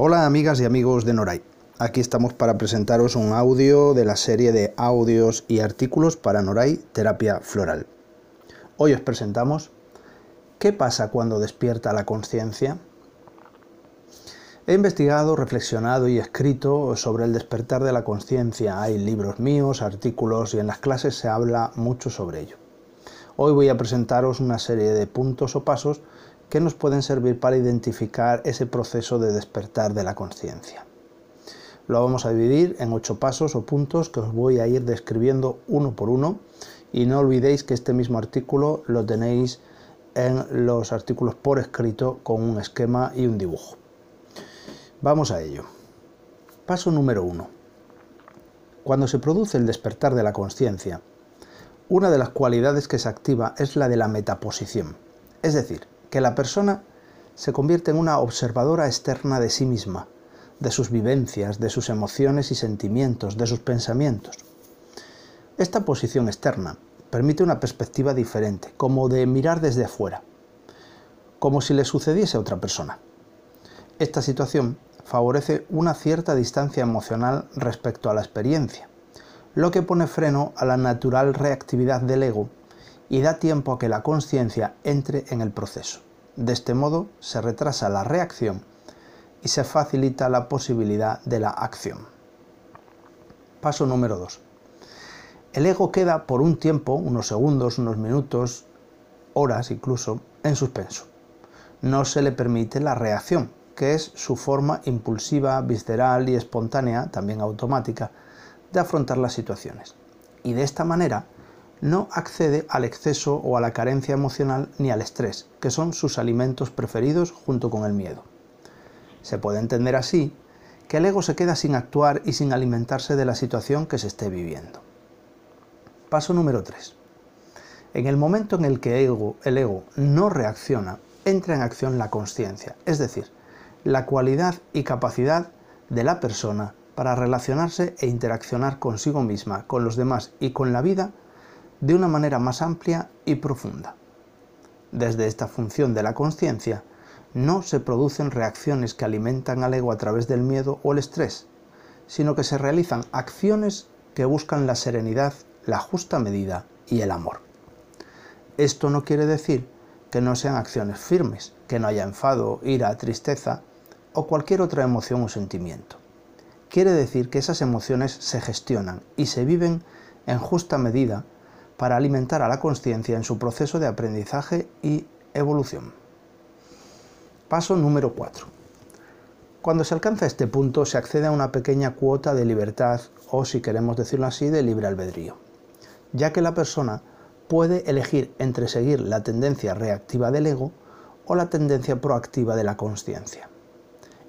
Hola amigas y amigos de Noray. Aquí estamos para presentaros un audio de la serie de audios y artículos para Noray Terapia Floral. Hoy os presentamos ¿Qué pasa cuando despierta la conciencia? He investigado, reflexionado y escrito sobre el despertar de la conciencia. Hay libros míos, artículos y en las clases se habla mucho sobre ello. Hoy voy a presentaros una serie de puntos o pasos que nos pueden servir para identificar ese proceso de despertar de la conciencia. Lo vamos a dividir en ocho pasos o puntos que os voy a ir describiendo uno por uno y no olvidéis que este mismo artículo lo tenéis en los artículos por escrito con un esquema y un dibujo. Vamos a ello. Paso número uno. Cuando se produce el despertar de la conciencia, una de las cualidades que se activa es la de la metaposición, es decir, que la persona se convierte en una observadora externa de sí misma, de sus vivencias, de sus emociones y sentimientos, de sus pensamientos. Esta posición externa permite una perspectiva diferente, como de mirar desde afuera, como si le sucediese a otra persona. Esta situación favorece una cierta distancia emocional respecto a la experiencia, lo que pone freno a la natural reactividad del ego y da tiempo a que la conciencia entre en el proceso. De este modo se retrasa la reacción y se facilita la posibilidad de la acción. Paso número 2. El ego queda por un tiempo, unos segundos, unos minutos, horas incluso, en suspenso. No se le permite la reacción, que es su forma impulsiva, visceral y espontánea, también automática, de afrontar las situaciones. Y de esta manera, no accede al exceso o a la carencia emocional ni al estrés, que son sus alimentos preferidos junto con el miedo. Se puede entender así que el ego se queda sin actuar y sin alimentarse de la situación que se esté viviendo. Paso número 3. En el momento en el que el ego no reacciona, entra en acción la conciencia, es decir, la cualidad y capacidad de la persona para relacionarse e interaccionar consigo misma, con los demás y con la vida de una manera más amplia y profunda. Desde esta función de la conciencia, no se producen reacciones que alimentan al ego a través del miedo o el estrés, sino que se realizan acciones que buscan la serenidad, la justa medida y el amor. Esto no quiere decir que no sean acciones firmes, que no haya enfado, ira, tristeza o cualquier otra emoción o sentimiento. Quiere decir que esas emociones se gestionan y se viven en justa medida para alimentar a la conciencia en su proceso de aprendizaje y evolución. Paso número 4. Cuando se alcanza este punto se accede a una pequeña cuota de libertad o, si queremos decirlo así, de libre albedrío, ya que la persona puede elegir entre seguir la tendencia reactiva del ego o la tendencia proactiva de la conciencia.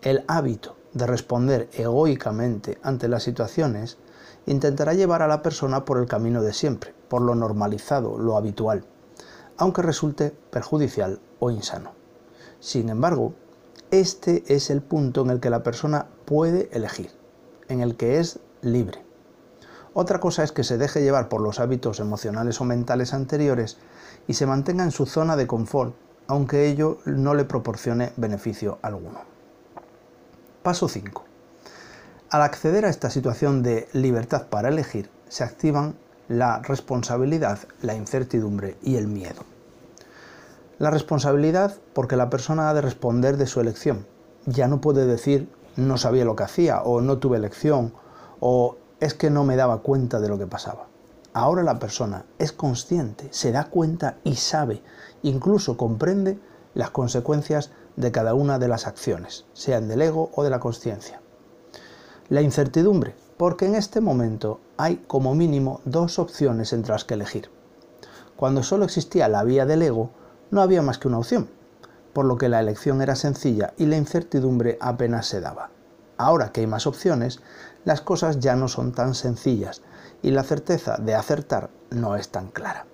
El hábito de responder egoicamente ante las situaciones intentará llevar a la persona por el camino de siempre, por lo normalizado, lo habitual, aunque resulte perjudicial o insano. Sin embargo, este es el punto en el que la persona puede elegir, en el que es libre. Otra cosa es que se deje llevar por los hábitos emocionales o mentales anteriores y se mantenga en su zona de confort, aunque ello no le proporcione beneficio alguno. Paso 5. Al acceder a esta situación de libertad para elegir, se activan la responsabilidad, la incertidumbre y el miedo. La responsabilidad porque la persona ha de responder de su elección. Ya no puede decir no sabía lo que hacía o no tuve elección o es que no me daba cuenta de lo que pasaba. Ahora la persona es consciente, se da cuenta y sabe, incluso comprende las consecuencias de cada una de las acciones, sean del ego o de la conciencia. La incertidumbre, porque en este momento hay como mínimo dos opciones entre las que elegir. Cuando solo existía la vía del ego, no había más que una opción, por lo que la elección era sencilla y la incertidumbre apenas se daba. Ahora que hay más opciones, las cosas ya no son tan sencillas y la certeza de acertar no es tan clara.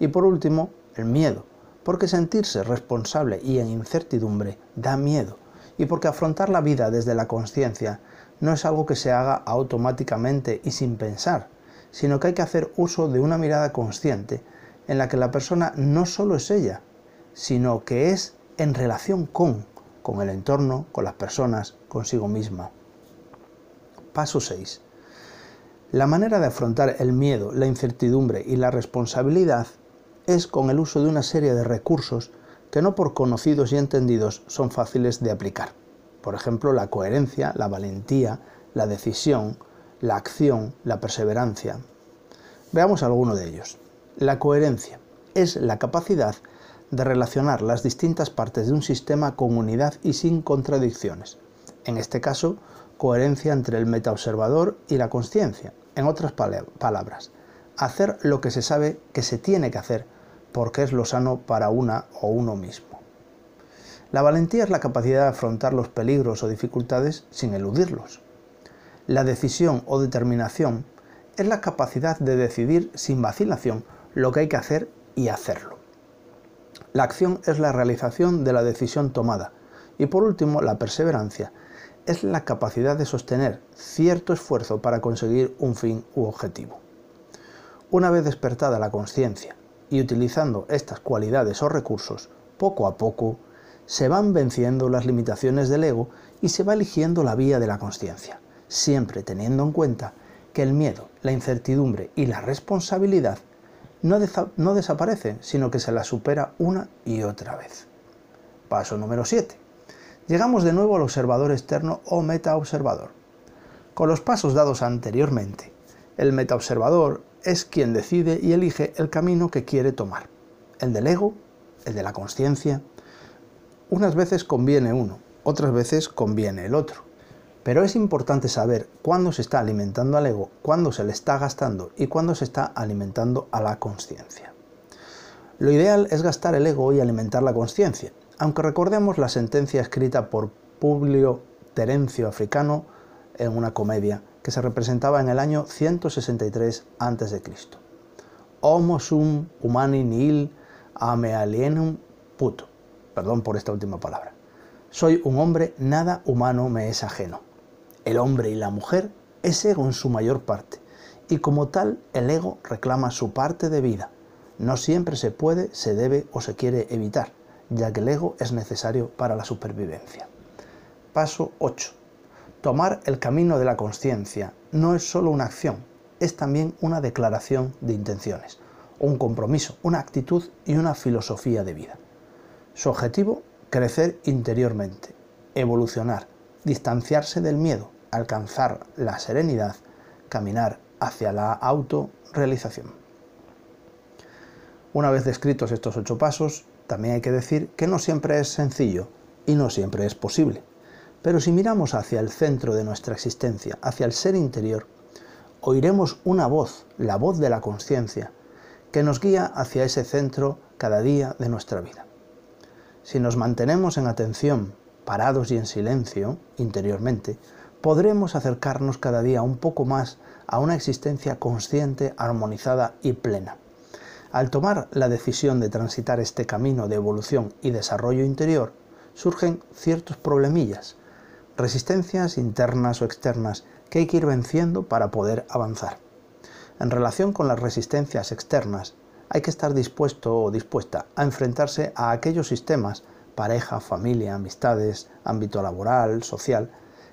Y por último, el miedo, porque sentirse responsable y en incertidumbre da miedo, y porque afrontar la vida desde la conciencia no es algo que se haga automáticamente y sin pensar, sino que hay que hacer uso de una mirada consciente en la que la persona no solo es ella, sino que es en relación con, con el entorno, con las personas, consigo misma. Paso 6. La manera de afrontar el miedo, la incertidumbre y la responsabilidad es con el uso de una serie de recursos que no por conocidos y entendidos son fáciles de aplicar. Por ejemplo, la coherencia, la valentía, la decisión, la acción, la perseverancia. Veamos alguno de ellos. La coherencia es la capacidad de relacionar las distintas partes de un sistema con unidad y sin contradicciones. En este caso, coherencia entre el metaobservador y la conciencia. En otras palabras, hacer lo que se sabe que se tiene que hacer porque es lo sano para una o uno mismo. La valentía es la capacidad de afrontar los peligros o dificultades sin eludirlos. La decisión o determinación es la capacidad de decidir sin vacilación lo que hay que hacer y hacerlo. La acción es la realización de la decisión tomada. Y por último, la perseverancia es la capacidad de sostener cierto esfuerzo para conseguir un fin u objetivo. Una vez despertada la conciencia y utilizando estas cualidades o recursos, poco a poco se van venciendo las limitaciones del ego y se va eligiendo la vía de la conciencia, siempre teniendo en cuenta que el miedo, la incertidumbre y la responsabilidad no, desaparecen, sino que se las supera una y otra vez. Paso número 7 llegamos de nuevo al observador externo o metaobservador. Con los pasos dados anteriormente, el metaobservador es quien decide y elige el camino que quiere tomar. El del ego, el de la conciencia. Unas veces conviene uno, otras veces conviene el otro. Pero es importante saber cuándo se está alimentando al ego, cuándo se le está gastando y cuándo se está alimentando a la conciencia. Lo ideal es gastar el ego y alimentar la conciencia, aunque recordemos la sentencia escrita por Publio Terencio Africano en una comedia que se representaba en el año 163 a.C. Homo sum humani nihil ame alienum puto. Perdón por esta última palabra. Soy un hombre, nada humano me es ajeno. El hombre y la mujer es ego en su mayor parte, y como tal el ego reclama su parte de vida. No siempre se puede, se debe o se quiere evitar ya que el ego es necesario para la supervivencia. Paso 8. Tomar el camino de la conciencia no es solo una acción, es también una declaración de intenciones, un compromiso, una actitud y una filosofía de vida. Su objetivo, crecer interiormente, evolucionar, distanciarse del miedo, alcanzar la serenidad, caminar hacia la autorrealización. Una vez descritos estos ocho pasos, también hay que decir que no siempre es sencillo y no siempre es posible. Pero si miramos hacia el centro de nuestra existencia, hacia el ser interior, oiremos una voz, la voz de la conciencia, que nos guía hacia ese centro cada día de nuestra vida. Si nos mantenemos en atención, parados y en silencio interiormente, podremos acercarnos cada día un poco más a una existencia consciente, armonizada y plena. Al tomar la decisión de transitar este camino de evolución y desarrollo interior, surgen ciertos problemillas, resistencias internas o externas que hay que ir venciendo para poder avanzar. En relación con las resistencias externas, hay que estar dispuesto o dispuesta a enfrentarse a aquellos sistemas, pareja, familia, amistades, ámbito laboral, social,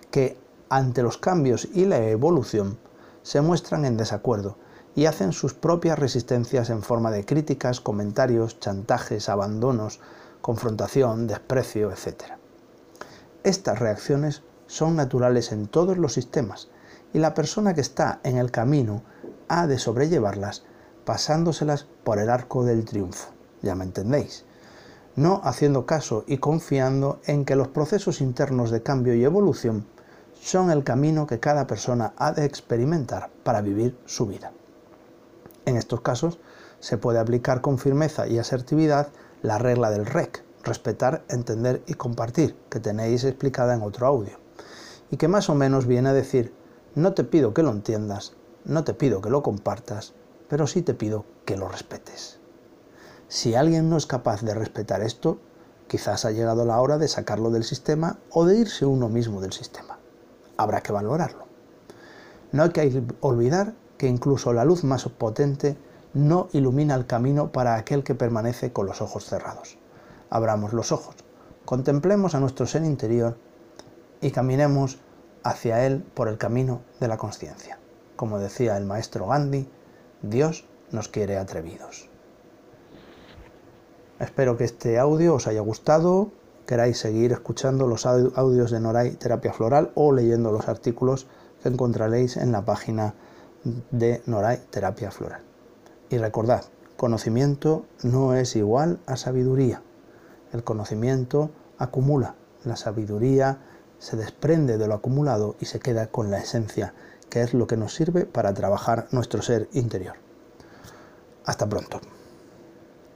que ante los cambios y la evolución se muestran en desacuerdo y hacen sus propias resistencias en forma de críticas, comentarios, chantajes, abandonos, confrontación, desprecio, etc. Estas reacciones son naturales en todos los sistemas y la persona que está en el camino ha de sobrellevarlas pasándoselas por el arco del triunfo. Ya me entendéis. No haciendo caso y confiando en que los procesos internos de cambio y evolución son el camino que cada persona ha de experimentar para vivir su vida. En estos casos se puede aplicar con firmeza y asertividad la regla del REC, respetar, entender y compartir, que tenéis explicada en otro audio, y que más o menos viene a decir, no te pido que lo entiendas, no te pido que lo compartas, pero sí te pido que lo respetes. Si alguien no es capaz de respetar esto, quizás ha llegado la hora de sacarlo del sistema o de irse uno mismo del sistema. Habrá que valorarlo. No hay que olvidar que incluso la luz más potente no ilumina el camino para aquel que permanece con los ojos cerrados. Abramos los ojos, contemplemos a nuestro ser interior y caminemos hacia él por el camino de la conciencia. Como decía el maestro Gandhi, Dios nos quiere atrevidos. Espero que este audio os haya gustado, queráis seguir escuchando los audios de Noray Terapia Floral o leyendo los artículos que encontraréis en la página de Noray Terapia Floral. Y recordad, conocimiento no es igual a sabiduría. El conocimiento acumula, la sabiduría se desprende de lo acumulado y se queda con la esencia, que es lo que nos sirve para trabajar nuestro ser interior. Hasta pronto.